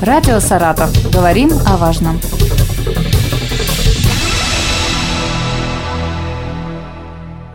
Радио «Саратов». Говорим о важном.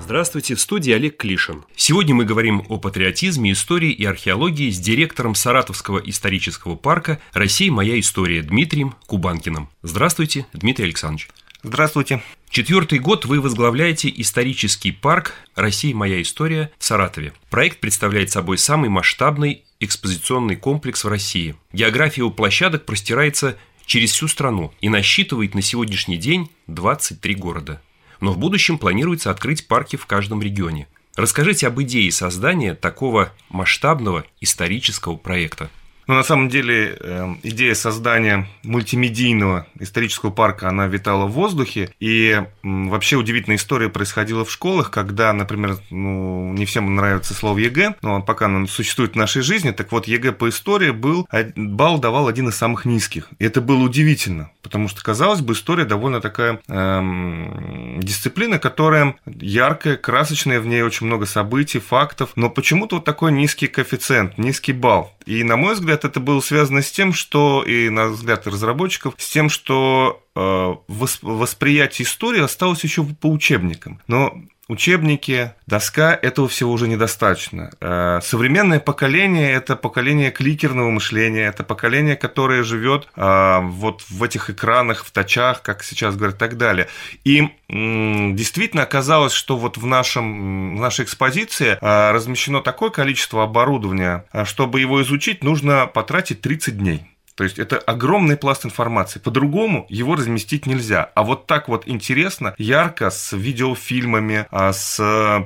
Здравствуйте, в студии Олег Клишин. Сегодня мы говорим о патриотизме, истории и археологии с директором Саратовского исторического парка «Россия. Моя история» Дмитрием Кубанкиным. Здравствуйте, Дмитрий Александрович. Здравствуйте. Четвертый год вы возглавляете исторический парк «Россия. Моя история» в Саратове. Проект представляет собой самый масштабный экспозиционный комплекс в России. География его площадок простирается через всю страну и насчитывает на сегодняшний день 23 города. Но в будущем планируется открыть парки в каждом регионе. Расскажите об идее создания такого масштабного исторического проекта. Но на самом деле эм, идея создания мультимедийного исторического парка, она витала в воздухе. И вообще удивительная история происходила в школах, когда, например, ну, не всем нравится слово ЕГЭ, но пока оно существует в нашей жизни, так вот ЕГЭ по истории был, балл давал один из самых низких. И это было удивительно, потому что, казалось бы, история довольно такая эм, дисциплина, которая яркая, красочная, в ней очень много событий, фактов, но почему-то вот такой низкий коэффициент, низкий балл. И, на мой взгляд, это было связано с тем, что, и на взгляд разработчиков, с тем, что э, восприятие истории осталось еще по учебникам. Но учебники, доска, этого всего уже недостаточно. Э, современное поколение – это поколение кликерного мышления, это поколение, которое живет э, вот в этих экранах, в тачах, как сейчас говорят, и так далее. И действительно оказалось, что вот в, нашем, в нашей экспозиции э, размещено такое количество оборудования, чтобы его изучить, нужно потратить 30 дней. То есть это огромный пласт информации. По-другому его разместить нельзя. А вот так вот интересно, ярко, с видеофильмами, а, с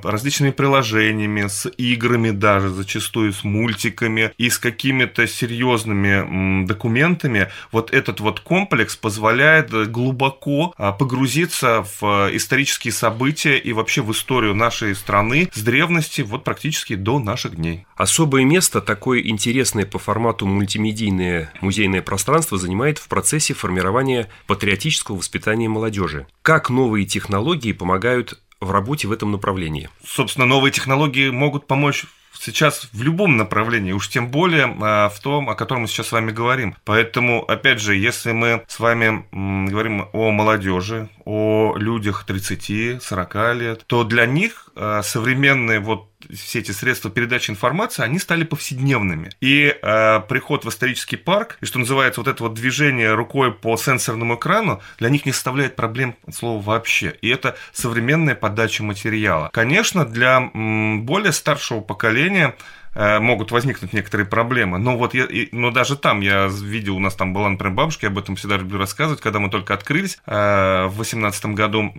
различными приложениями, с играми даже, зачастую с мультиками и с какими-то серьезными документами, вот этот вот комплекс позволяет глубоко а, погрузиться в исторические события и вообще в историю нашей страны с древности вот практически до наших дней. Особое место, такое интересное по формату мультимедийное музей музейное пространство занимает в процессе формирования патриотического воспитания молодежи. Как новые технологии помогают в работе в этом направлении? Собственно, новые технологии могут помочь сейчас в любом направлении, уж тем более а, в том, о котором мы сейчас с вами говорим. Поэтому, опять же, если мы с вами говорим о молодежи, о людях 30-40 лет, то для них а, современные вот все эти средства передачи информации, они стали повседневными. И э, приход в исторический парк, и что называется вот это вот движение рукой по сенсорному экрану, для них не составляет проблем слова вообще. И это современная подача материала. Конечно, для м, более старшего поколения могут возникнуть некоторые проблемы. Но вот я, но даже там я видел, у нас там была, например, бабушка, я об этом всегда люблю рассказывать, когда мы только открылись э, в 2018 году,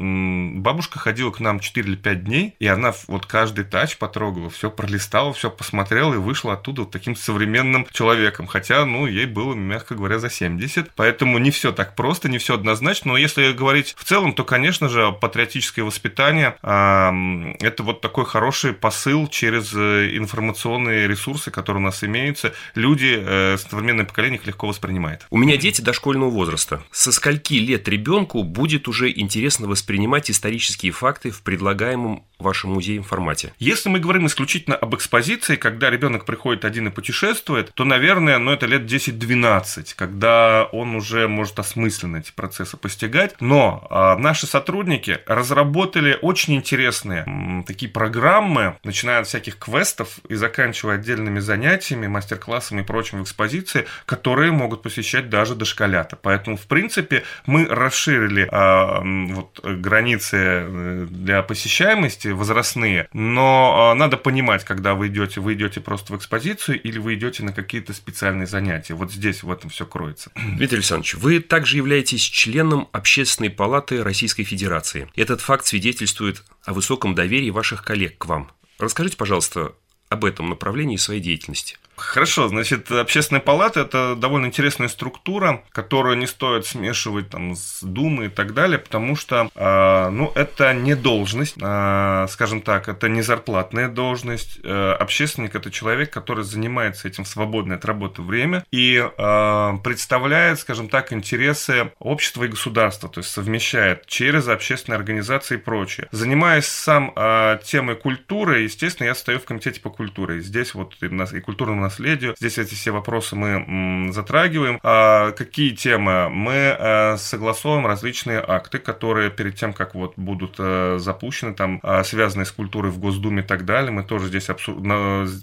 бабушка ходила к нам 4 или 5 дней, и она вот каждый тач потрогала, все пролистала, все посмотрела и вышла оттуда вот таким современным человеком. Хотя, ну, ей было, мягко говоря, за 70. Поэтому не все так просто, не все однозначно. Но если говорить в целом, то, конечно же, патриотическое воспитание это вот такой хороший посыл через э, информационный информационные ресурсы, которые у нас имеются, люди, э, современное поколение их легко воспринимает. У меня дети дошкольного возраста. Со скольки лет ребенку будет уже интересно воспринимать исторические факты в предлагаемом вашем музее формате? Если мы говорим исключительно об экспозиции, когда ребенок приходит один и путешествует, то, наверное, ну, это лет 10-12, когда он уже может осмысленно эти процессы постигать. Но э, наши сотрудники разработали очень интересные м, такие программы, начиная от всяких квестов и заканчивая заканчивая отдельными занятиями, мастер-классами и прочим в экспозиции, которые могут посещать даже дошколята. Поэтому, в принципе, мы расширили э, вот, границы э, для посещаемости возрастные, но э, надо понимать, когда вы идете, вы идете просто в экспозицию или вы идете на какие-то специальные занятия. Вот здесь в этом все кроется. Дмитрий Александрович, вы также являетесь членом Общественной палаты Российской Федерации. Этот факт свидетельствует о высоком доверии ваших коллег к вам. Расскажите, пожалуйста, об этом направлении своей деятельности. Хорошо, значит, общественная палата – это довольно интересная структура, которую не стоит смешивать там, с Думой и так далее, потому что, э, ну, это не должность, э, скажем так, это не зарплатная должность. Э, общественник – это человек, который занимается этим в свободное от работы время и э, представляет, скажем так, интересы общества и государства, то есть совмещает через общественные организации и прочее. Занимаясь сам э, темой культуры, естественно, я стою в комитете по культуре. И здесь вот и, и культурного наследию. Здесь эти все вопросы мы затрагиваем. А какие темы? Мы э, согласовываем различные акты, которые перед тем, как вот будут э, запущены, там, а, связанные с культурой в Госдуме и так далее, мы тоже здесь обсу...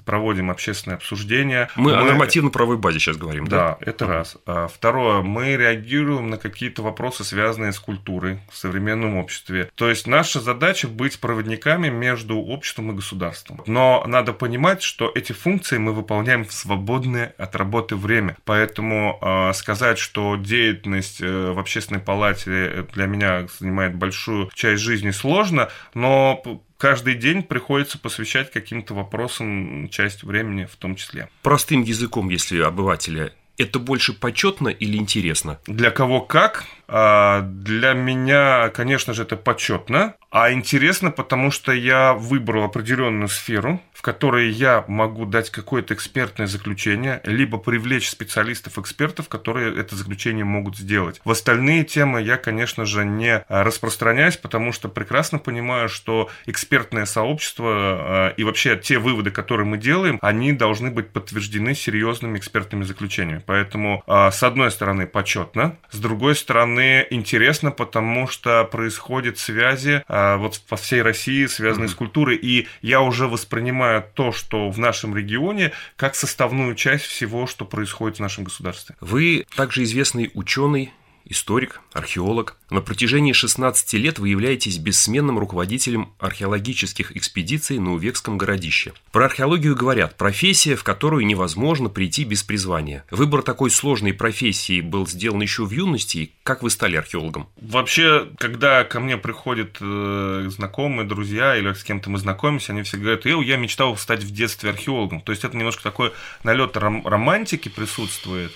проводим общественное обсуждение. Мы, мы... о нормативно-правовой базе сейчас говорим, да? Да, это раз. А второе, мы реагируем на какие-то вопросы, связанные с культурой в современном обществе. То есть наша задача быть проводниками между обществом и государством. Но надо понимать, что эти функции мы выполняем в свободное от работы время. Поэтому э, сказать, что деятельность э, в общественной палате для меня занимает большую часть жизни сложно, но каждый день приходится посвящать каким-то вопросам часть времени в том числе. Простым языком, если обывателя это больше почетно или интересно? Для кого как? А, для меня, конечно же, это почетно, а интересно, потому что я выбрал определенную сферу, в которой я могу дать какое-то экспертное заключение, либо привлечь специалистов-экспертов, которые это заключение могут сделать. В остальные темы я, конечно же, не распространяюсь, потому что прекрасно понимаю, что экспертное сообщество а, и вообще те выводы, которые мы делаем, они должны быть подтверждены серьезными экспертными заключениями. Поэтому, а, с одной стороны, почетно, с другой стороны, интересно, потому что происходят связи а, вот по всей России, связанные mm-hmm. с культурой, и я уже воспринимаю то, что в нашем регионе, как составную часть всего, что происходит в нашем государстве. Вы также известный ученый, историк, археолог. На протяжении 16 лет вы являетесь бессменным руководителем археологических экспедиций на Увекском городище. Про археологию говорят, профессия, в которую невозможно прийти без призвания. Выбор такой сложной профессии был сделан еще в юности. Как вы стали археологом? Вообще, когда ко мне приходят э, знакомые, друзья или с кем-то мы знакомимся, они всегда говорят, Эл, я мечтал стать в детстве археологом. То есть это немножко такой налет ром- романтики присутствует.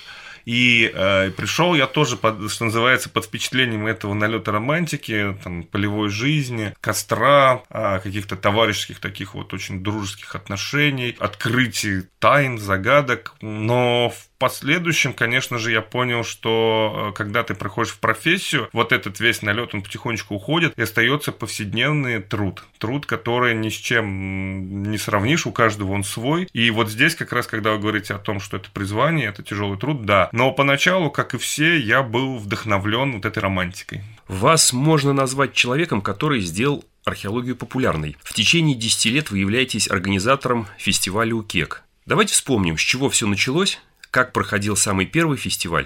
И э, пришел я тоже, под, что называется, под впечатлением этого налета романтики, там, полевой жизни, костра, э, каких-то товарищеских таких вот очень дружеских отношений, открытий тайн, загадок. Но в последующем, конечно же, я понял, что э, когда ты приходишь в профессию, вот этот весь налет, он потихонечку уходит, и остается повседневный труд. Труд, который ни с чем не сравнишь, у каждого он свой. И вот здесь как раз, когда вы говорите о том, что это призвание, это тяжелый труд, да. Но поначалу, как и все, я был вдохновлен вот этой романтикой. Вас можно назвать человеком, который сделал археологию популярной. В течение 10 лет вы являетесь организатором фестиваля УКЕК. Давайте вспомним, с чего все началось как проходил самый первый фестиваль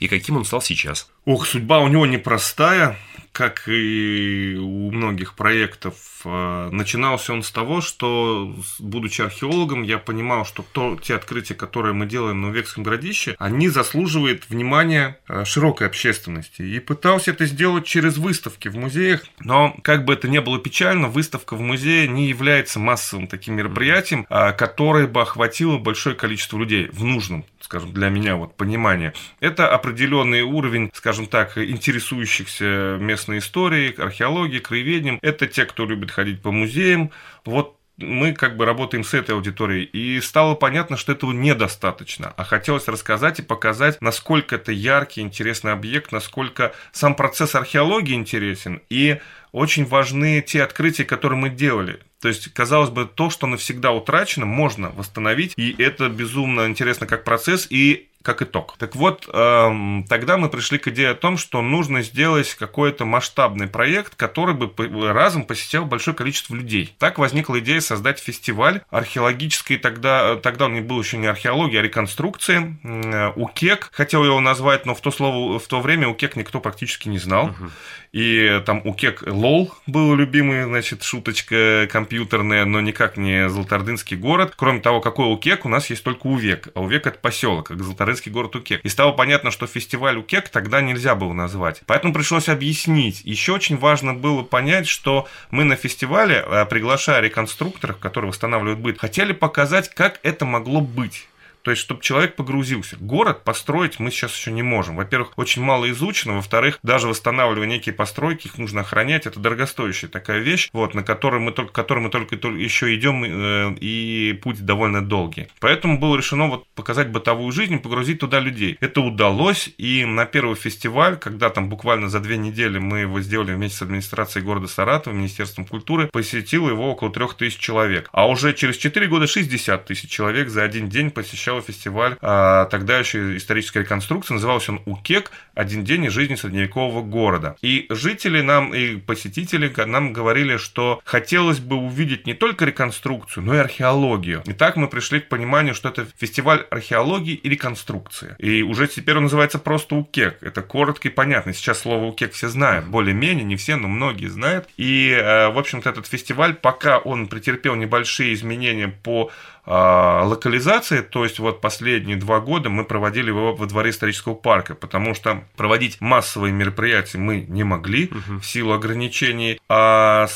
и каким он стал сейчас? Ох, судьба у него непростая как и у многих проектов, э, начинался он с того, что, будучи археологом, я понимал, что то, те открытия, которые мы делаем на Увекском городище, они заслуживают внимания э, широкой общественности. И пытался это сделать через выставки в музеях, но, как бы это ни было печально, выставка в музее не является массовым таким мероприятием, э, которое бы охватило большое количество людей в нужном скажем, для меня вот понимание. Это определенный уровень, скажем так, интересующихся местной историей, археологией, краеведением. Это те, кто любит ходить по музеям. Вот мы как бы работаем с этой аудиторией, и стало понятно, что этого недостаточно, а хотелось рассказать и показать, насколько это яркий, интересный объект, насколько сам процесс археологии интересен, и очень важны те открытия, которые мы делали. То есть, казалось бы, то, что навсегда утрачено, можно восстановить, и это безумно интересно как процесс, и как итог. Так вот, эм, тогда мы пришли к идее о том, что нужно сделать какой-то масштабный проект, который бы разом посетил большое количество людей. Так возникла идея создать фестиваль археологический, тогда, тогда он не был еще не археология, а реконструкции. Э, УКЕК, хотел его назвать, но в то, слово, в то время УКЕК никто практически не знал. Угу. И там у Кек Лол был любимый, значит, шуточка компьютерная, но никак не Золотардынский город. Кроме того, какой Укек, у нас есть только Увек. А Увек это поселок, как Золотардынский город Укек. И стало понятно, что фестиваль Укек тогда нельзя было назвать. Поэтому пришлось объяснить. Еще очень важно было понять, что мы на фестивале, э, приглашая реконструкторов, которые восстанавливают быт, хотели показать, как это могло быть. То есть, чтобы человек погрузился. Город построить мы сейчас еще не можем. Во-первых, очень мало изучено. Во-вторых, даже восстанавливая некие постройки, их нужно охранять. Это дорогостоящая такая вещь, вот, на которой мы только, которой мы только, только еще идем, э, и путь довольно долгий. Поэтому было решено вот показать бытовую жизнь погрузить туда людей. Это удалось, и на первый фестиваль, когда там буквально за две недели мы его сделали вместе с администрацией города Саратова, Министерством культуры, посетило его около трех тысяч человек. А уже через четыре года 60 тысяч человек за один день посещал сначала фестиваль а, тогда еще исторической реконструкции. Назывался он УКЕК «Один день из жизни средневекового города». И жители нам, и посетители нам говорили, что хотелось бы увидеть не только реконструкцию, но и археологию. И так мы пришли к пониманию, что это фестиваль археологии и реконструкции. И уже теперь он называется просто УКЕК. Это коротко и понятно. Сейчас слово УКЕК все знают. Более-менее, не все, но многие знают. И, э, в общем-то, этот фестиваль, пока он претерпел небольшие изменения по а, локализации, то есть вот последние два года мы проводили его во дворе исторического парка, потому что проводить массовые мероприятия мы не могли угу. в силу ограничений, а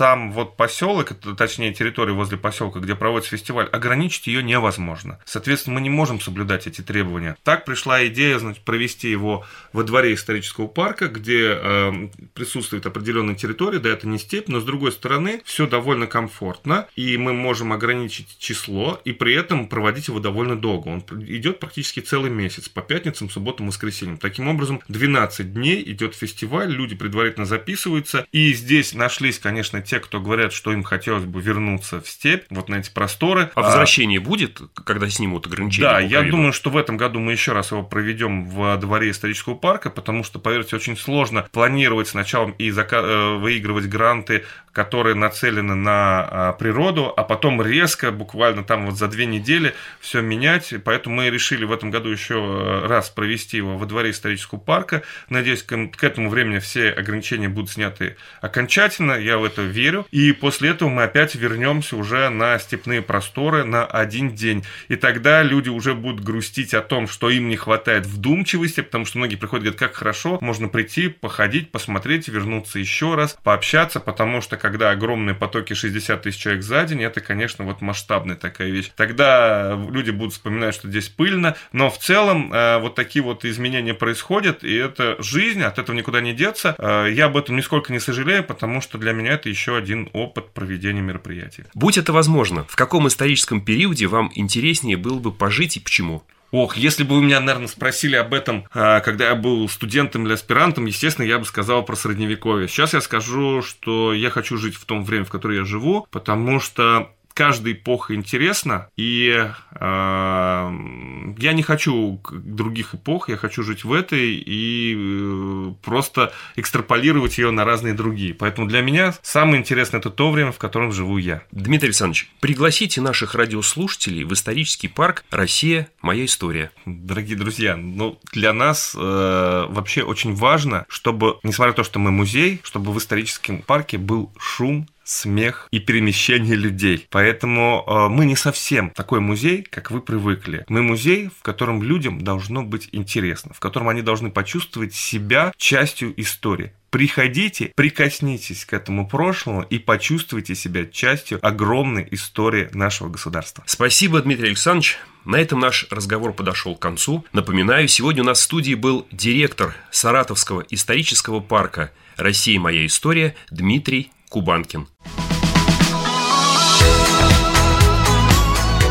сам вот поселок, точнее территория возле поселка, где проводится фестиваль, ограничить ее невозможно. Соответственно, мы не можем соблюдать эти требования. Так пришла идея значит, провести его во дворе исторического парка, где э, присутствует определенная территория, да, это не степь, но с другой стороны все довольно комфортно, и мы можем ограничить число, и при этом проводить его довольно долго. Он идет практически целый месяц, по пятницам, субботам, воскресеньям. Таким образом, 12 дней идет фестиваль, люди предварительно записываются, и здесь нашлись, конечно, те, кто говорят, что им хотелось бы вернуться в степь, вот на эти просторы. А возвращение а, будет, когда снимут ограничения? Да, я думаю, что в этом году мы еще раз его проведем в дворе исторического парка, потому что, поверьте, очень сложно планировать сначала и зака- э, выигрывать гранты которые нацелены на а, природу, а потом резко, буквально там вот за две недели все менять. Поэтому мы решили в этом году еще э, раз провести его во дворе исторического парка. Надеюсь, к, к этому времени все ограничения будут сняты окончательно. Я в это верю. И после этого мы опять вернемся уже на степные просторы на один день. И тогда люди уже будут грустить о том, что им не хватает вдумчивости, потому что многие приходят и говорят, как хорошо, можно прийти, походить, посмотреть, вернуться еще раз, пообщаться, потому что когда огромные потоки 60 тысяч человек за день, это, конечно, вот масштабная такая вещь. Тогда люди будут вспоминать, что здесь пыльно, но в целом э, вот такие вот изменения происходят, и это жизнь, от этого никуда не деться. Э, я об этом нисколько не сожалею, потому что для меня это еще один опыт проведения мероприятий. Будь это возможно, в каком историческом периоде вам интереснее было бы пожить и почему? Ох, если бы вы меня, наверное, спросили об этом, а, когда я был студентом или аспирантом, естественно, я бы сказал про средневековье. Сейчас я скажу, что я хочу жить в том время, в котором я живу, потому что каждая эпоха интересна, и э, я не хочу других эпох, я хочу жить в этой и э, просто экстраполировать ее на разные другие. Поэтому для меня самое интересное это то время, в котором живу я. Дмитрий Александрович, пригласите наших радиослушателей в исторический парк «Россия. Моя история». Дорогие друзья, ну, для нас э, вообще очень важно, чтобы, несмотря на то, что мы музей, чтобы в историческом парке был шум, смех и перемещение людей. Поэтому э, мы не совсем такой музей, как вы привыкли. Мы музей, в котором людям должно быть интересно, в котором они должны почувствовать себя частью истории. Приходите, прикоснитесь к этому прошлому и почувствуйте себя частью огромной истории нашего государства. Спасибо, Дмитрий Александрович. На этом наш разговор подошел к концу. Напоминаю, сегодня у нас в студии был директор Саратовского исторического парка «Россия. Моя история» Дмитрий Кубанкин.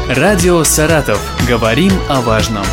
Радио «Саратов». Говорим о важном.